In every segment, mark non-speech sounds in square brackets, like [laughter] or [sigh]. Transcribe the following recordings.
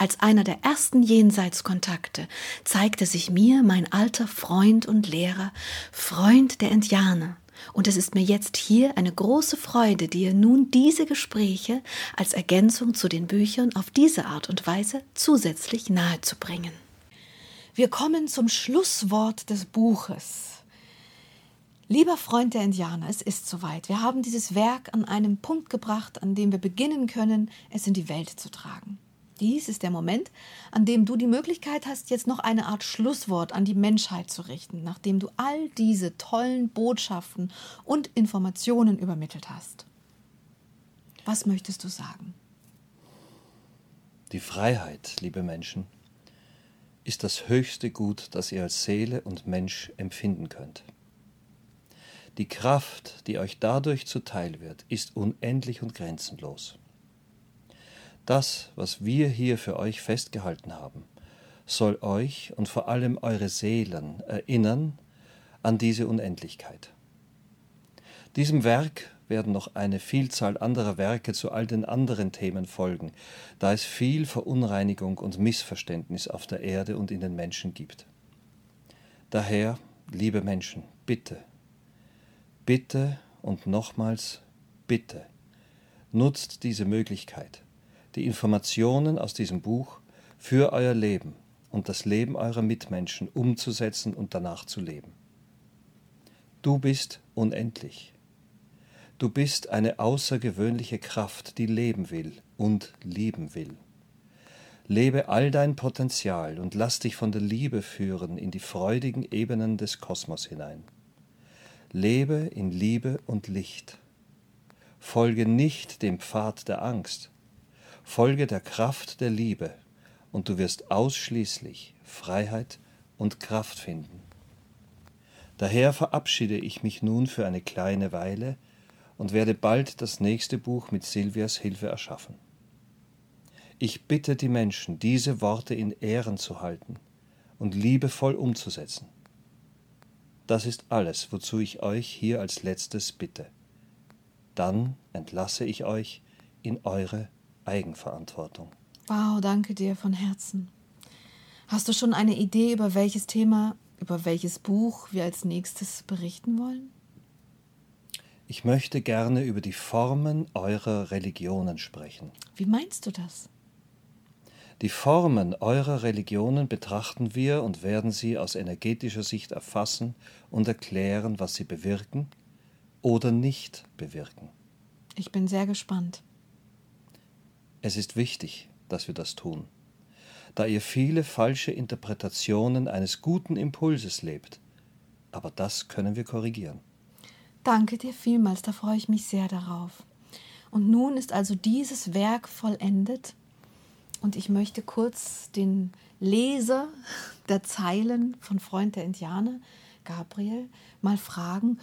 Als einer der ersten Jenseitskontakte zeigte sich mir mein alter Freund und Lehrer, Freund der Indianer, und es ist mir jetzt hier eine große Freude, dir nun diese Gespräche als Ergänzung zu den Büchern auf diese Art und Weise zusätzlich nahezubringen. Wir kommen zum Schlusswort des Buches. Lieber Freund der Indianer, es ist soweit. Wir haben dieses Werk an einem Punkt gebracht, an dem wir beginnen können, es in die Welt zu tragen. Dies ist der Moment, an dem du die Möglichkeit hast, jetzt noch eine Art Schlusswort an die Menschheit zu richten, nachdem du all diese tollen Botschaften und Informationen übermittelt hast. Was möchtest du sagen? Die Freiheit, liebe Menschen, ist das höchste Gut, das ihr als Seele und Mensch empfinden könnt. Die Kraft, die euch dadurch zuteil wird, ist unendlich und grenzenlos. Das, was wir hier für euch festgehalten haben, soll euch und vor allem eure Seelen erinnern an diese Unendlichkeit. Diesem Werk werden noch eine Vielzahl anderer Werke zu all den anderen Themen folgen, da es viel Verunreinigung und Missverständnis auf der Erde und in den Menschen gibt. Daher, liebe Menschen, bitte, bitte und nochmals bitte, nutzt diese Möglichkeit die Informationen aus diesem Buch für euer Leben und das Leben eurer Mitmenschen umzusetzen und danach zu leben. Du bist unendlich. Du bist eine außergewöhnliche Kraft, die leben will und lieben will. Lebe all dein Potenzial und lass dich von der Liebe führen in die freudigen Ebenen des Kosmos hinein. Lebe in Liebe und Licht. Folge nicht dem Pfad der Angst, Folge der Kraft der Liebe und du wirst ausschließlich Freiheit und Kraft finden. Daher verabschiede ich mich nun für eine kleine Weile und werde bald das nächste Buch mit Silvias Hilfe erschaffen. Ich bitte die Menschen, diese Worte in Ehren zu halten und liebevoll umzusetzen. Das ist alles, wozu ich euch hier als letztes bitte. Dann entlasse ich euch in eure Eigenverantwortung. Wow, danke dir von Herzen. Hast du schon eine Idee, über welches Thema, über welches Buch wir als nächstes berichten wollen? Ich möchte gerne über die Formen eurer Religionen sprechen. Wie meinst du das? Die Formen eurer Religionen betrachten wir und werden sie aus energetischer Sicht erfassen und erklären, was sie bewirken oder nicht bewirken. Ich bin sehr gespannt. Es ist wichtig, dass wir das tun, da ihr viele falsche Interpretationen eines guten Impulses lebt. Aber das können wir korrigieren. Danke dir vielmals, da freue ich mich sehr darauf. Und nun ist also dieses Werk vollendet und ich möchte kurz den Leser der Zeilen von Freund der Indianer, Gabriel, mal fragen,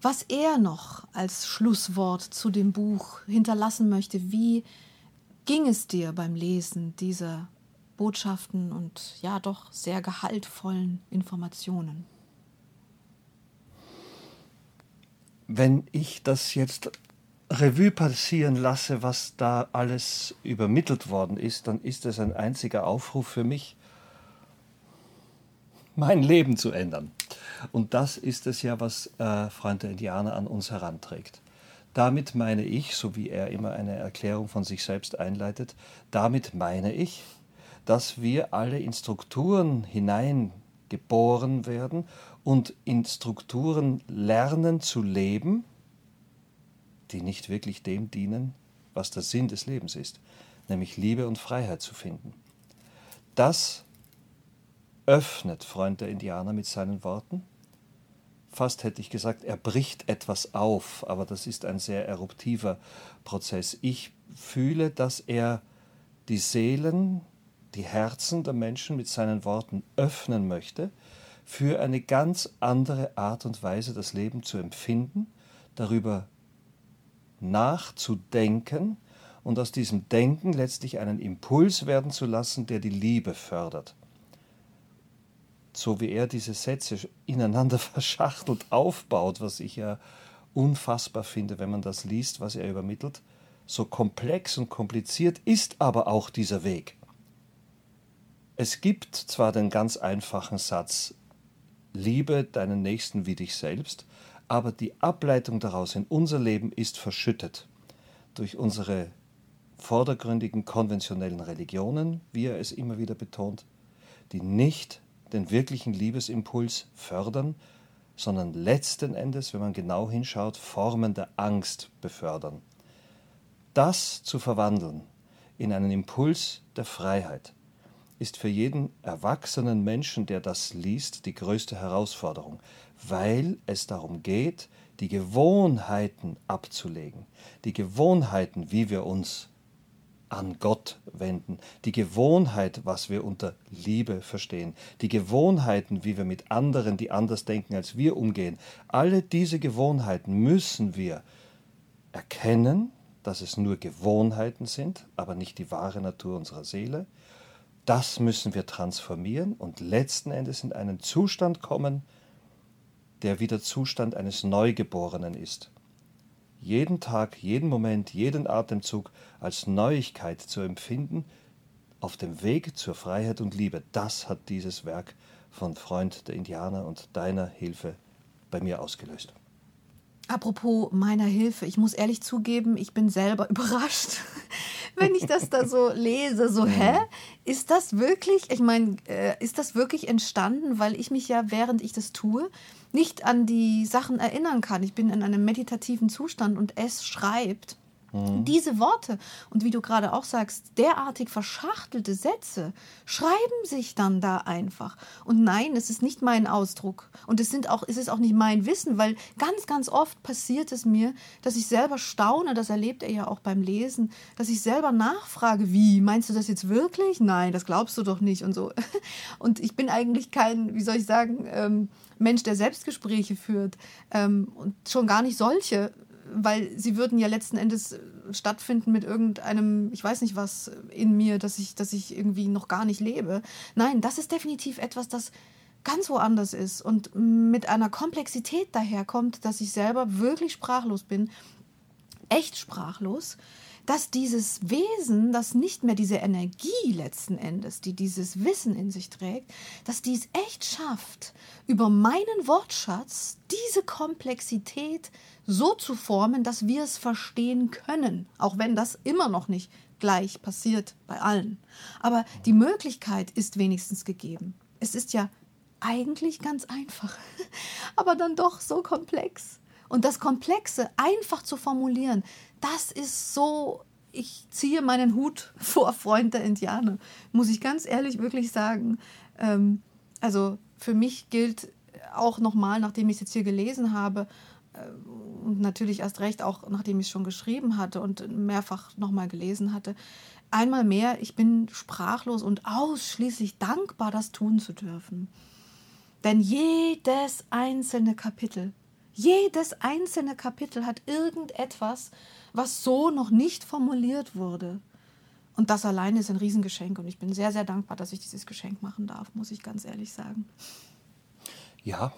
was er noch als Schlusswort zu dem Buch hinterlassen möchte, wie ging es dir beim Lesen dieser Botschaften und ja doch sehr gehaltvollen Informationen? Wenn ich das jetzt Revue passieren lasse, was da alles übermittelt worden ist, dann ist es ein einziger Aufruf für mich, mein Leben zu ändern. Und das ist es ja, was äh, Freund Indianer an uns heranträgt. Damit meine ich, so wie er immer eine Erklärung von sich selbst einleitet, damit meine ich, dass wir alle in Strukturen hineingeboren werden und in Strukturen lernen zu leben, die nicht wirklich dem dienen, was der Sinn des Lebens ist, nämlich Liebe und Freiheit zu finden. Das öffnet Freund der Indianer mit seinen Worten fast hätte ich gesagt, er bricht etwas auf, aber das ist ein sehr eruptiver Prozess. Ich fühle, dass er die Seelen, die Herzen der Menschen mit seinen Worten öffnen möchte für eine ganz andere Art und Weise das Leben zu empfinden, darüber nachzudenken und aus diesem Denken letztlich einen Impuls werden zu lassen, der die Liebe fördert. So wie er diese Sätze ineinander [laughs] verschachtelt aufbaut, was ich ja unfassbar finde, wenn man das liest, was er übermittelt, so komplex und kompliziert ist aber auch dieser Weg. Es gibt zwar den ganz einfachen Satz, liebe deinen Nächsten wie dich selbst, aber die Ableitung daraus in unser Leben ist verschüttet durch unsere vordergründigen konventionellen Religionen, wie er es immer wieder betont, die nicht den wirklichen Liebesimpuls fördern, sondern letzten Endes, wenn man genau hinschaut, Formen der Angst befördern. Das zu verwandeln in einen Impuls der Freiheit ist für jeden erwachsenen Menschen, der das liest, die größte Herausforderung, weil es darum geht, die Gewohnheiten abzulegen, die Gewohnheiten, wie wir uns an Gott wenden, die Gewohnheit, was wir unter Liebe verstehen, die Gewohnheiten, wie wir mit anderen, die anders denken als wir, umgehen, alle diese Gewohnheiten müssen wir erkennen, dass es nur Gewohnheiten sind, aber nicht die wahre Natur unserer Seele. Das müssen wir transformieren und letzten Endes in einen Zustand kommen, der wie der Zustand eines Neugeborenen ist jeden Tag, jeden Moment, jeden Atemzug als Neuigkeit zu empfinden, auf dem Weg zur Freiheit und Liebe. Das hat dieses Werk von Freund der Indianer und deiner Hilfe bei mir ausgelöst. Apropos meiner Hilfe, ich muss ehrlich zugeben, ich bin selber [laughs] überrascht, wenn ich das da so lese. So, hä? Ist das wirklich, ich meine, äh, ist das wirklich entstanden, weil ich mich ja, während ich das tue, nicht an die Sachen erinnern kann. Ich bin in einem meditativen Zustand und es schreibt. Mhm. Diese Worte und wie du gerade auch sagst, derartig verschachtelte Sätze schreiben sich dann da einfach. Und nein, es ist nicht mein Ausdruck und es, sind auch, es ist auch nicht mein Wissen, weil ganz, ganz oft passiert es mir, dass ich selber staune, das erlebt er ja auch beim Lesen, dass ich selber nachfrage, wie, meinst du das jetzt wirklich? Nein, das glaubst du doch nicht und so. [laughs] Und ich bin eigentlich kein, wie soll ich sagen, ähm, Mensch, der Selbstgespräche führt ähm, und schon gar nicht solche, weil sie würden ja letzten Endes äh, stattfinden mit irgendeinem, ich weiß nicht was in mir, dass ich, dass ich irgendwie noch gar nicht lebe. Nein, das ist definitiv etwas, das ganz woanders ist und mit einer Komplexität daherkommt, dass ich selber wirklich sprachlos bin, echt sprachlos dass dieses Wesen, das nicht mehr diese Energie letzten Endes, die dieses Wissen in sich trägt, dass dies echt schafft, über meinen Wortschatz diese Komplexität so zu formen, dass wir es verstehen können, auch wenn das immer noch nicht gleich passiert bei allen. Aber die Möglichkeit ist wenigstens gegeben. Es ist ja eigentlich ganz einfach, [laughs] aber dann doch so komplex. Und das Komplexe einfach zu formulieren, das ist so, ich ziehe meinen Hut [laughs] vor Freund der Indianer, muss ich ganz ehrlich wirklich sagen. Ähm, also für mich gilt auch nochmal, nachdem ich es jetzt hier gelesen habe, äh, und natürlich erst recht auch, nachdem ich es schon geschrieben hatte und mehrfach nochmal gelesen hatte, einmal mehr, ich bin sprachlos und ausschließlich dankbar, das tun zu dürfen. Denn jedes einzelne Kapitel jedes einzelne Kapitel hat irgendetwas, was so noch nicht formuliert wurde. Und das alleine ist ein Riesengeschenk. Und ich bin sehr, sehr dankbar, dass ich dieses Geschenk machen darf, muss ich ganz ehrlich sagen. Ja.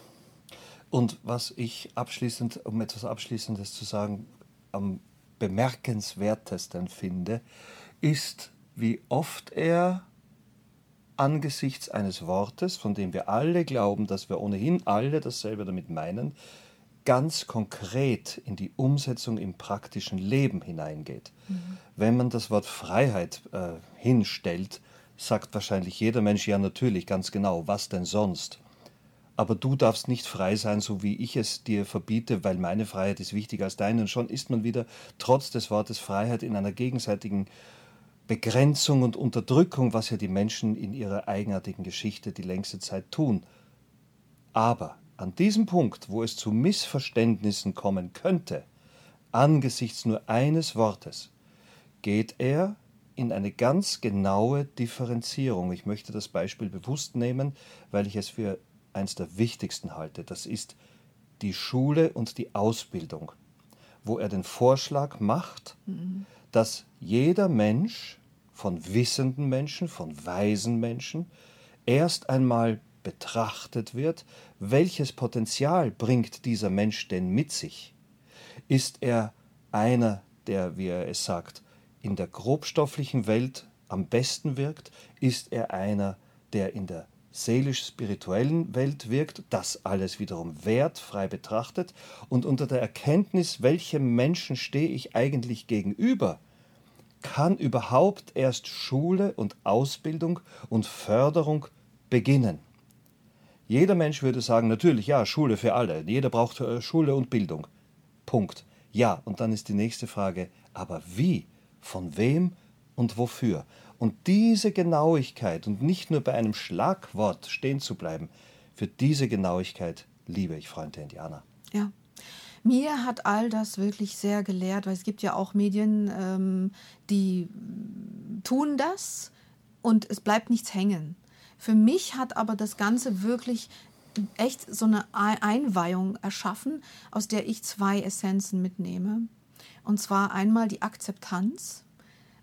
Und was ich abschließend, um etwas Abschließendes zu sagen, am bemerkenswertesten finde, ist, wie oft er angesichts eines Wortes, von dem wir alle glauben, dass wir ohnehin alle dasselbe damit meinen, ganz konkret in die Umsetzung im praktischen Leben hineingeht. Mhm. Wenn man das Wort Freiheit äh, hinstellt, sagt wahrscheinlich jeder Mensch ja natürlich ganz genau, was denn sonst? Aber du darfst nicht frei sein, so wie ich es dir verbiete, weil meine Freiheit ist wichtiger als deine. Und schon ist man wieder trotz des Wortes Freiheit in einer gegenseitigen Begrenzung und Unterdrückung, was ja die Menschen in ihrer eigenartigen Geschichte die längste Zeit tun. Aber an diesem Punkt, wo es zu Missverständnissen kommen könnte, angesichts nur eines Wortes, geht er in eine ganz genaue Differenzierung. Ich möchte das Beispiel bewusst nehmen, weil ich es für eines der wichtigsten halte. Das ist die Schule und die Ausbildung, wo er den Vorschlag macht, dass jeder Mensch von wissenden Menschen, von weisen Menschen, erst einmal betrachtet wird, welches Potenzial bringt dieser Mensch denn mit sich? Ist er einer, der, wie er es sagt, in der grobstofflichen Welt am besten wirkt? Ist er einer, der in der seelisch-spirituellen Welt wirkt, das alles wiederum wertfrei betrachtet und unter der Erkenntnis, welchem Menschen stehe ich eigentlich gegenüber, kann überhaupt erst Schule und Ausbildung und Förderung beginnen. Jeder Mensch würde sagen, natürlich, ja, Schule für alle, jeder braucht äh, Schule und Bildung. Punkt. Ja, und dann ist die nächste Frage, aber wie, von wem und wofür? Und diese Genauigkeit und nicht nur bei einem Schlagwort stehen zu bleiben, für diese Genauigkeit liebe ich Freund der Indianer. Ja. Mir hat all das wirklich sehr gelehrt, weil es gibt ja auch Medien, ähm, die tun das und es bleibt nichts hängen. Für mich hat aber das Ganze wirklich echt so eine Einweihung erschaffen, aus der ich zwei Essenzen mitnehme. Und zwar einmal die Akzeptanz,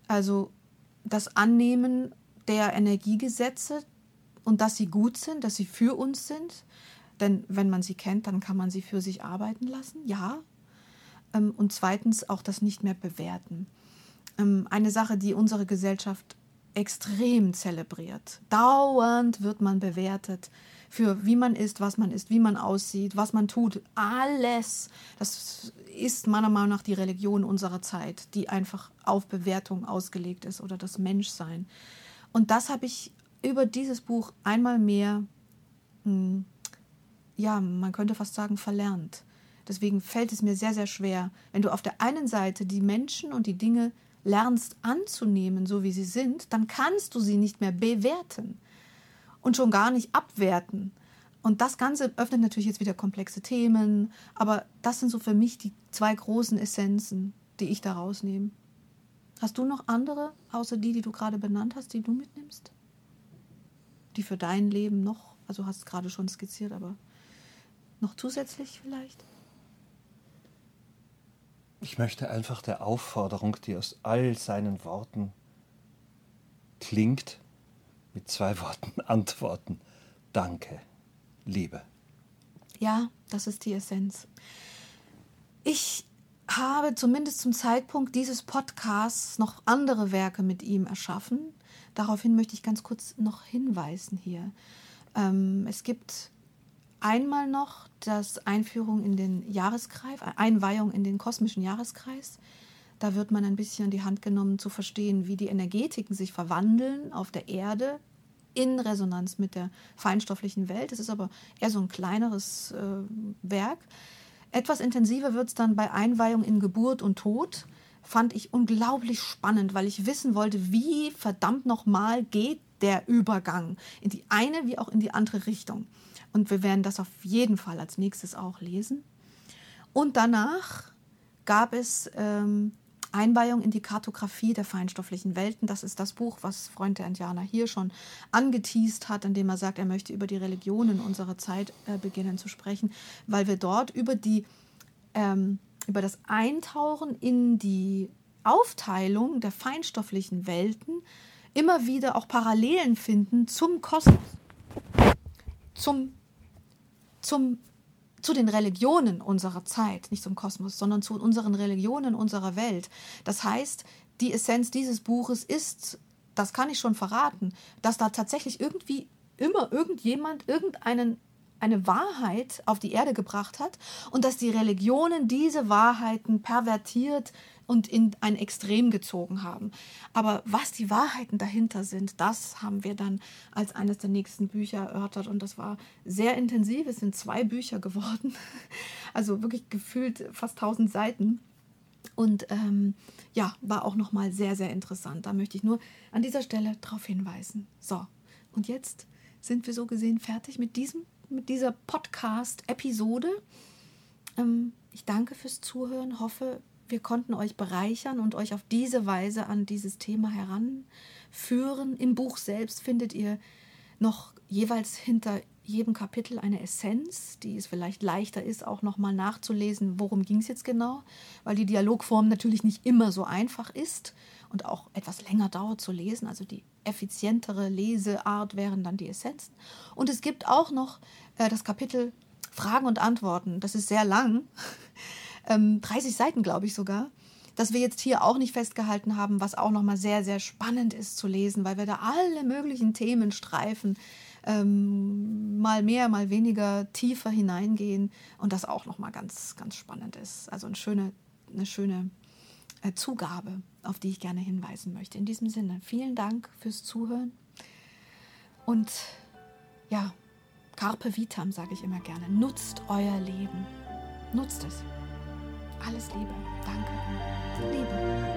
also das Annehmen der Energiegesetze und dass sie gut sind, dass sie für uns sind. Denn wenn man sie kennt, dann kann man sie für sich arbeiten lassen, ja. Ähm, und zweitens auch das nicht mehr bewerten. Ähm, eine Sache, die unsere Gesellschaft extrem zelebriert. Dauernd wird man bewertet für wie man ist, was man ist, wie man aussieht, was man tut. Alles. Das ist meiner Meinung nach die Religion unserer Zeit, die einfach auf Bewertung ausgelegt ist oder das Menschsein. Und das habe ich über dieses Buch einmal mehr, hm, ja, man könnte fast sagen, verlernt. Deswegen fällt es mir sehr, sehr schwer, wenn du auf der einen Seite die Menschen und die Dinge lernst anzunehmen, so wie sie sind, dann kannst du sie nicht mehr bewerten und schon gar nicht abwerten. Und das Ganze öffnet natürlich jetzt wieder komplexe Themen, aber das sind so für mich die zwei großen Essenzen, die ich da rausnehme. Hast du noch andere, außer die, die du gerade benannt hast, die du mitnimmst? Die für dein Leben noch, also hast es gerade schon skizziert, aber noch zusätzlich vielleicht? Ich möchte einfach der Aufforderung, die aus all seinen Worten klingt, mit zwei Worten [laughs] antworten. Danke. Liebe. Ja, das ist die Essenz. Ich habe zumindest zum Zeitpunkt dieses Podcasts noch andere Werke mit ihm erschaffen. Daraufhin möchte ich ganz kurz noch hinweisen hier. Ähm, es gibt einmal noch das Einführung in den Jahreskreis, Einweihung in den kosmischen Jahreskreis. Da wird man ein bisschen die Hand genommen zu verstehen, wie die Energetiken sich verwandeln auf der Erde in Resonanz mit der feinstofflichen Welt. Es ist aber eher so ein kleineres äh, Werk. Etwas intensiver wird es dann bei Einweihung in Geburt und Tod. Fand ich unglaublich spannend, weil ich wissen wollte, wie verdammt nochmal geht der Übergang in die eine wie auch in die andere Richtung. Und wir werden das auf jeden Fall als nächstes auch lesen. Und danach gab es ähm, Einweihung in die Kartografie der feinstofflichen Welten. Das ist das Buch, was Freund der Indianer hier schon angeteased hat, indem er sagt, er möchte über die Religionen unserer Zeit äh, beginnen zu sprechen, weil wir dort über die ähm, über das Eintauchen in die Aufteilung der feinstofflichen Welten immer wieder auch Parallelen finden zum Kosmos, zum, zum zu den Religionen unserer Zeit, nicht zum Kosmos, sondern zu unseren Religionen unserer Welt. Das heißt, die Essenz dieses Buches ist, das kann ich schon verraten, dass da tatsächlich irgendwie immer irgendjemand irgendeinen eine Wahrheit auf die Erde gebracht hat und dass die Religionen diese Wahrheiten pervertiert und in ein Extrem gezogen haben. Aber was die Wahrheiten dahinter sind, das haben wir dann als eines der nächsten Bücher erörtert und das war sehr intensiv. Es sind zwei Bücher geworden, [laughs] also wirklich gefühlt fast 1000 Seiten. Und ähm, ja, war auch nochmal sehr, sehr interessant. Da möchte ich nur an dieser Stelle darauf hinweisen. So, und jetzt sind wir so gesehen fertig mit, diesem, mit dieser Podcast-Episode. Ähm, ich danke fürs Zuhören, hoffe, wir konnten euch bereichern und euch auf diese Weise an dieses Thema heranführen. Im Buch selbst findet ihr noch jeweils hinter jedem Kapitel eine Essenz, die es vielleicht leichter ist, auch nochmal nachzulesen, worum ging es jetzt genau, weil die Dialogform natürlich nicht immer so einfach ist und auch etwas länger dauert zu lesen. Also die effizientere Leseart wären dann die Essenzen. Und es gibt auch noch äh, das Kapitel Fragen und Antworten. Das ist sehr lang, [laughs] ähm, 30 Seiten glaube ich sogar das wir jetzt hier auch nicht festgehalten haben, was auch nochmal sehr, sehr spannend ist zu lesen, weil wir da alle möglichen Themen streifen, ähm, mal mehr, mal weniger tiefer hineingehen und das auch nochmal ganz, ganz spannend ist. Also eine schöne, eine schöne Zugabe, auf die ich gerne hinweisen möchte. In diesem Sinne, vielen Dank fürs Zuhören und ja, Carpe Vitam sage ich immer gerne. Nutzt euer Leben. Nutzt es. Alles Liebe. Danke. Liebe.